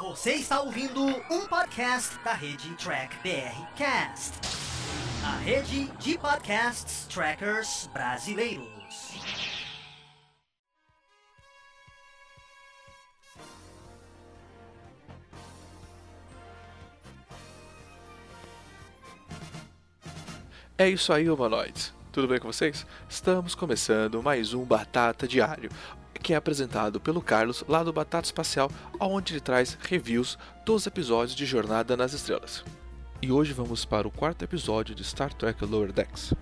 Você está ouvindo um podcast da rede Track BR Cast, a rede de podcasts trackers brasileiros. É isso aí, humanoides. Tudo bem com vocês? Estamos começando mais um Batata Diário, que é apresentado pelo Carlos lá do Batata Espacial, onde ele traz reviews dos episódios de Jornada nas Estrelas. E hoje vamos para o quarto episódio de Star Trek Lower Decks.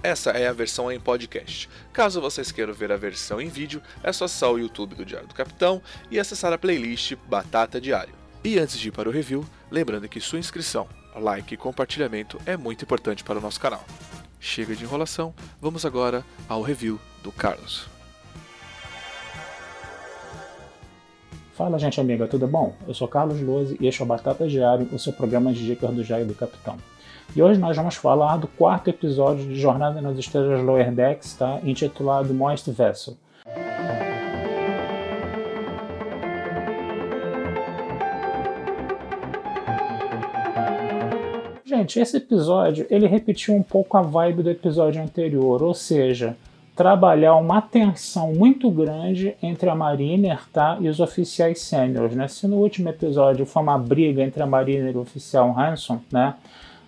Essa é a versão em podcast. Caso vocês queiram ver a versão em vídeo, é só acessar o YouTube do Diário do Capitão e acessar a playlist Batata Diário. E antes de ir para o review, lembrando que sua inscrição, like e compartilhamento é muito importante para o nosso canal. Chega de enrolação, vamos agora ao review do Carlos. Fala, gente amiga, tudo bom? Eu sou Carlos Lose e este é o Batata Diário, o seu programa de dicas do Jair do Capitão. E hoje nós vamos falar do quarto episódio de Jornada nas Estrelas Lower Decks, tá? intitulado Moist Vessel. Gente, esse episódio ele repetiu um pouco a vibe do episódio anterior, ou seja, trabalhar uma tensão muito grande entre a Mariner tá, e os oficiais sêniores. Né? Se no último episódio foi uma briga entre a Mariner e o oficial Hanson, né?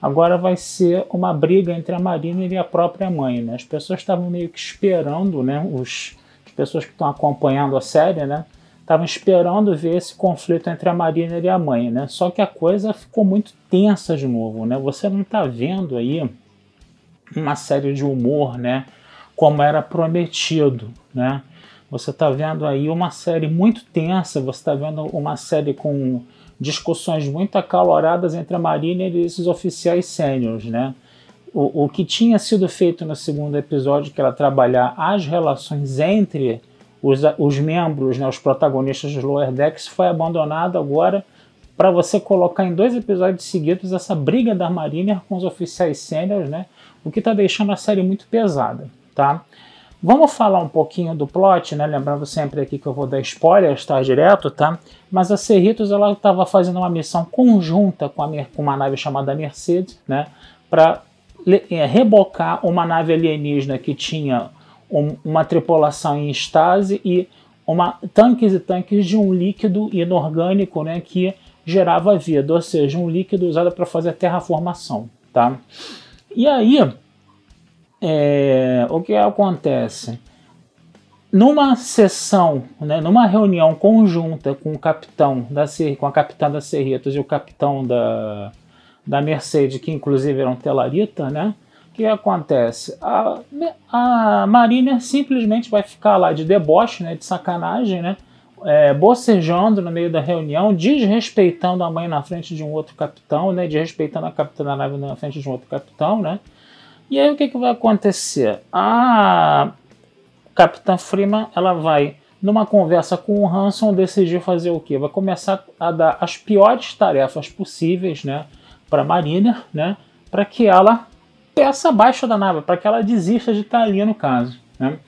agora vai ser uma briga entre a Mariner e a própria mãe. Né? As pessoas estavam meio que esperando, né? Os, as pessoas que estão acompanhando a série, né? estavam esperando ver esse conflito entre a Mariner e a mãe, né? Só que a coisa ficou muito tensa de novo, né? Você não está vendo aí uma série de humor, né? Como era prometido, né? Você está vendo aí uma série muito tensa, você está vendo uma série com discussões muito acaloradas entre a Mariner e esses oficiais sêniores, né? O, o que tinha sido feito no segundo episódio, que era trabalhar as relações entre os, os membros, né, os protagonistas dos Lower Decks, foi abandonado agora para você colocar em dois episódios seguidos essa briga da Mariner com os oficiais sêniores, né, o que está deixando a série muito pesada. Tá? Vamos falar um pouquinho do plot, né? Lembrando sempre aqui que eu vou dar spoilers, tá? Direto, tá? Mas a Cerritos ela estava fazendo uma missão conjunta com, a, com uma nave chamada Mercedes, né? Para é, rebocar uma nave alienígena que tinha um, uma tripulação em estase e uma, tanques e tanques de um líquido inorgânico né, que gerava vida, ou seja, um líquido usado para fazer terraformação. Tá? E aí, é, o que acontece? Numa sessão, né, numa reunião conjunta com o capitão da com a capitã da Cerritos e o capitão da, da Mercedes, que inclusive era um telarita, né? O que acontece? A, a Mariner simplesmente vai ficar lá de deboche, né, de sacanagem, né, é, bocejando no meio da reunião, desrespeitando a mãe na frente de um outro capitão, né, desrespeitando a capitã da nave na frente de um outro capitão, né. E aí o que, que vai acontecer? A capitã Freeman ela vai numa conversa com o Hanson decidir fazer o quê? Vai começar a dar as piores tarefas possíveis, né, para Mariner, né, para que ela peça abaixo da nave, para que ela desista de estar ali no caso. Né?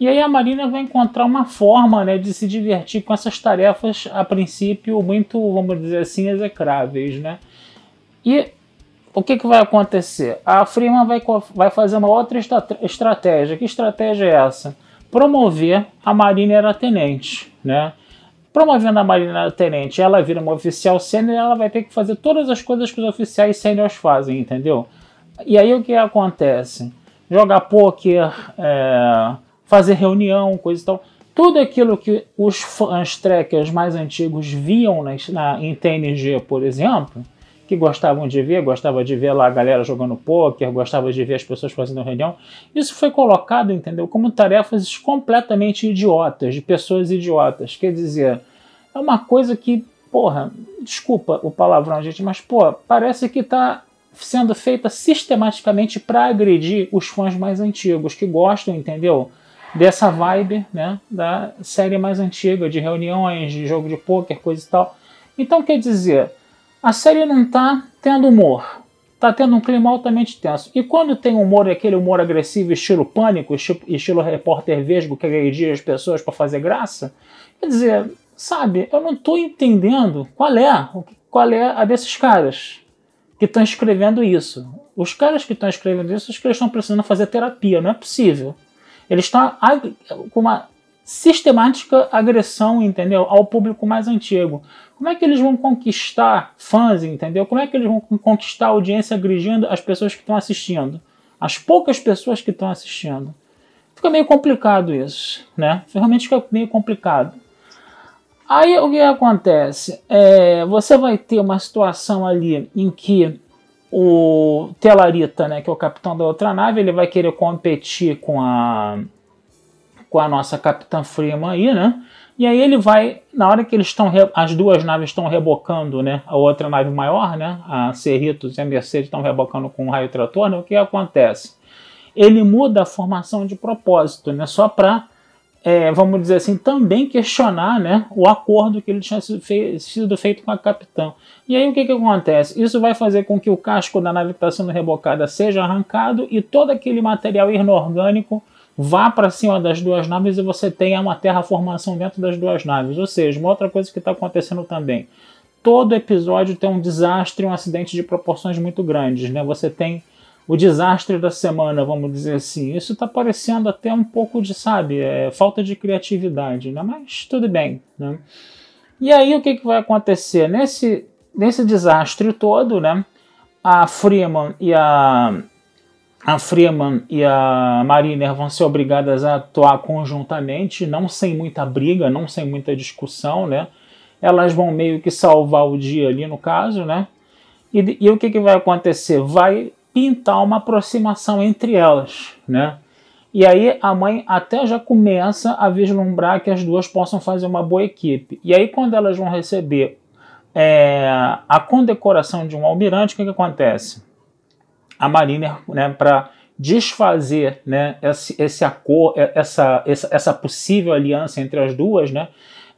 E aí a Marina vai encontrar uma forma né, de se divertir com essas tarefas, a princípio, muito, vamos dizer assim, execráveis. Né? E o que, que vai acontecer? A Freeman vai, vai fazer uma outra estratégia. Que estratégia é essa? Promover a Marina Tenente. Né? Promovendo a Marina Tenente, ela vira uma oficial sênior e ela vai ter que fazer todas as coisas que os oficiais sêniores fazem, entendeu? E aí o que acontece? Jogar poker, é, fazer reunião, coisa e tal. Tudo aquilo que os fãs trackers mais antigos viam na, na, em TNG, por exemplo, que gostavam de ver, gostava de ver lá a galera jogando poker, gostava de ver as pessoas fazendo reunião, isso foi colocado, entendeu, como tarefas completamente idiotas, de pessoas idiotas. Quer dizer, é uma coisa que, porra, desculpa o palavrão, gente, mas, pô, parece que tá sendo feita sistematicamente para agredir os fãs mais antigos, que gostam, entendeu? Dessa vibe né, da série mais antiga, de reuniões, de jogo de pôquer, coisa e tal. Então, quer dizer, a série não está tendo humor, está tendo um clima altamente tenso. E quando tem humor, aquele humor agressivo, estilo pânico, estilo, estilo repórter vesgo que agredia as pessoas para fazer graça, quer dizer, sabe, eu não estou entendendo qual é, qual é a desses caras que estão escrevendo isso. Os caras que estão escrevendo isso, os que estão precisando fazer terapia, não é possível. Eles estão com uma sistemática agressão, entendeu, ao público mais antigo. Como é que eles vão conquistar fãs, entendeu? Como é que eles vão conquistar a audiência agredindo as pessoas que estão assistindo? As poucas pessoas que estão assistindo. Fica meio complicado isso, né? Realmente fica meio complicado. Aí o que acontece? É, você vai ter uma situação ali em que o Telarita, né, que é o capitão da outra nave, ele vai querer competir com a com a nossa capitã Freeman aí, né? E aí ele vai, na hora que eles estão, as duas naves estão rebocando, né? A outra nave maior, né? A Cerritos e a Mercedes estão rebocando com o raio trator, né? O que acontece? Ele muda a formação de propósito, né? Só para, é, vamos dizer assim, também questionar, né? O acordo que ele tinha sido feito com a capitã. E aí o que, que acontece? Isso vai fazer com que o casco da nave que está sendo rebocada seja arrancado e todo aquele material inorgânico vá para cima das duas naves e você tenha uma terraformação dentro das duas naves. Ou seja, uma outra coisa que está acontecendo também. Todo episódio tem um desastre, um acidente de proporções muito grandes. Né? Você tem o desastre da semana, vamos dizer assim. Isso está parecendo até um pouco de, sabe, é, falta de criatividade, né? mas tudo bem. Né? E aí o que, que vai acontecer? Nesse, nesse desastre todo, né, a Freeman e a a Freeman e a Mariner vão ser obrigadas a atuar conjuntamente, não sem muita briga, não sem muita discussão, né? Elas vão meio que salvar o dia ali no caso, né? E, e o que, que vai acontecer? Vai pintar uma aproximação entre elas, né? E aí a mãe até já começa a vislumbrar que as duas possam fazer uma boa equipe. E aí quando elas vão receber é, a condecoração de um almirante, o que, que acontece? A Mariner né, para desfazer né, esse, esse acor, essa, essa, essa possível aliança entre as duas, né,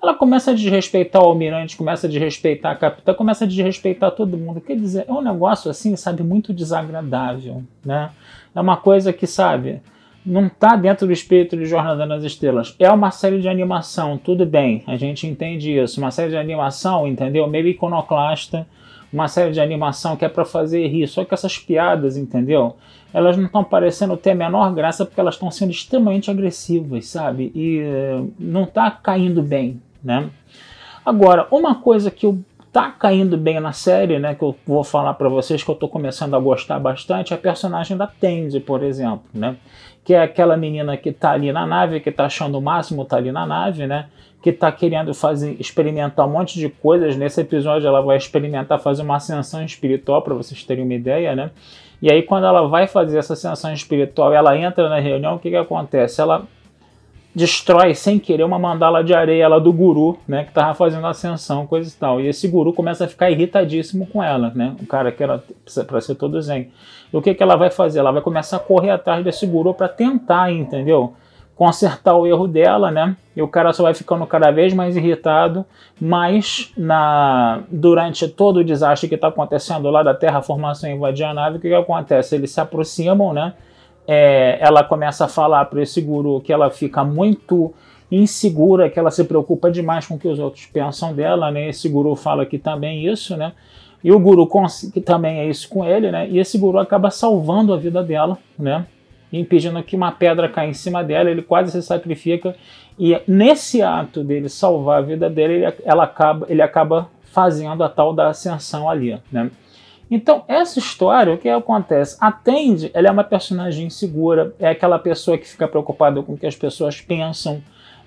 ela começa a desrespeitar o almirante, começa a desrespeitar a capitã, começa a desrespeitar todo mundo. Quer dizer, é um negócio assim, sabe, muito desagradável, né? É uma coisa que, sabe, não está dentro do espírito de Jornada nas Estrelas. É uma série de animação, tudo bem, a gente entende isso. Uma série de animação, entendeu? Meio iconoclasta, uma série de animação que é para fazer rir, só que essas piadas, entendeu? Elas não estão parecendo ter a menor graça porque elas estão sendo extremamente agressivas, sabe? E uh, não está caindo bem, né? Agora, uma coisa que eu tá caindo bem na série, né, que eu vou falar para vocês que eu tô começando a gostar bastante, é a personagem da Tandy, por exemplo, né? Que é aquela menina que tá ali na nave, que tá achando o máximo tá ali na nave, né? Que está querendo fazer experimentar um monte de coisas. Nesse episódio, ela vai experimentar fazer uma ascensão espiritual, para vocês terem uma ideia, né? E aí, quando ela vai fazer essa ascensão espiritual, ela entra na reunião, o que, que acontece? Ela destrói sem querer uma mandala de areia lá do guru, né, que estava fazendo ascensão, coisa e tal. E esse guru começa a ficar irritadíssimo com ela, né? O cara que era para ser todo zen. E o que que ela vai fazer? Ela vai começar a correr atrás desse guru para tentar, entendeu? Consertar o erro dela, né? E o cara só vai ficando cada vez mais irritado, mas na durante todo o desastre que está acontecendo lá da terraformação invadir a nave, o que, que acontece? Eles se aproximam, né? É, ela começa a falar para esse guru que ela fica muito insegura, que ela se preocupa demais com o que os outros pensam dela, né? Esse guru fala aqui também isso, né? E o guru que também é isso com ele, né? E esse guru acaba salvando a vida dela, né? Impedindo que uma pedra caia em cima dela, ele quase se sacrifica e nesse ato dele salvar a vida dele, ele, ela acaba, ele acaba fazendo a tal da ascensão ali, né? Então, essa história, o que acontece? A Tandy, ela é uma personagem insegura, é aquela pessoa que fica preocupada com o que as pessoas pensam,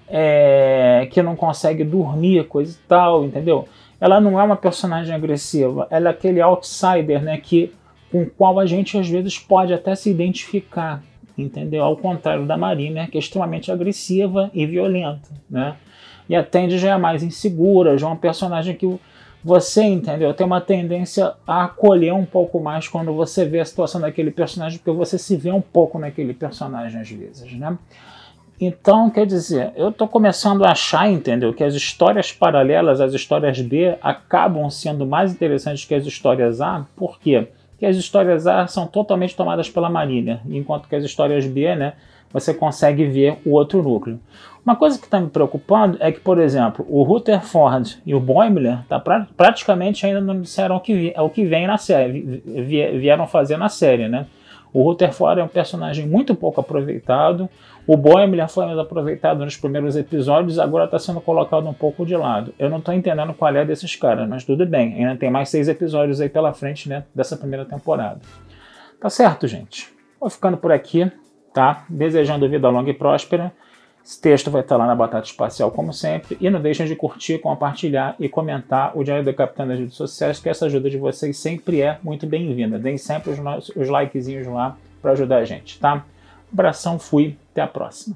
é, que não consegue dormir, coisa e tal, entendeu? Ela não é uma personagem agressiva, ela é aquele outsider, né, que, com o qual a gente às vezes pode até se identificar, entendeu? Ao contrário da Marina, que é extremamente agressiva e violenta, né? E a Tandy já é mais insegura, já é um personagem que você, entendeu? Tem uma tendência a acolher um pouco mais quando você vê a situação daquele personagem, porque você se vê um pouco naquele personagem às vezes, né? Então, quer dizer, eu estou começando a achar, entendeu, que as histórias paralelas, as histórias B, acabam sendo mais interessantes que as histórias A, por quê? Que as histórias A são totalmente tomadas pela Marília, enquanto que as histórias B, né, você consegue ver o outro núcleo. Uma coisa que está me preocupando é que, por exemplo, o Rutherford e o Boimler tá pra, praticamente ainda não disseram o que, vi, o que vem na série, vieram fazer na série, né? O Rutherford é um personagem muito pouco aproveitado. O Boimler foi mais aproveitado nos primeiros episódios, agora está sendo colocado um pouco de lado. Eu não estou entendendo qual é desses caras, mas tudo bem. Ainda tem mais seis episódios aí pela frente né, dessa primeira temporada. Tá certo, gente? Vou ficando por aqui, tá? Desejando vida longa e próspera. Esse texto vai estar lá na Batata Espacial, como sempre. E não deixem de curtir, compartilhar e comentar o Diário da Capitã nas redes sociais, que essa ajuda de vocês sempre é muito bem-vinda. Deem sempre os, os likezinhos lá para ajudar a gente, tá? Abração, fui, até a próxima.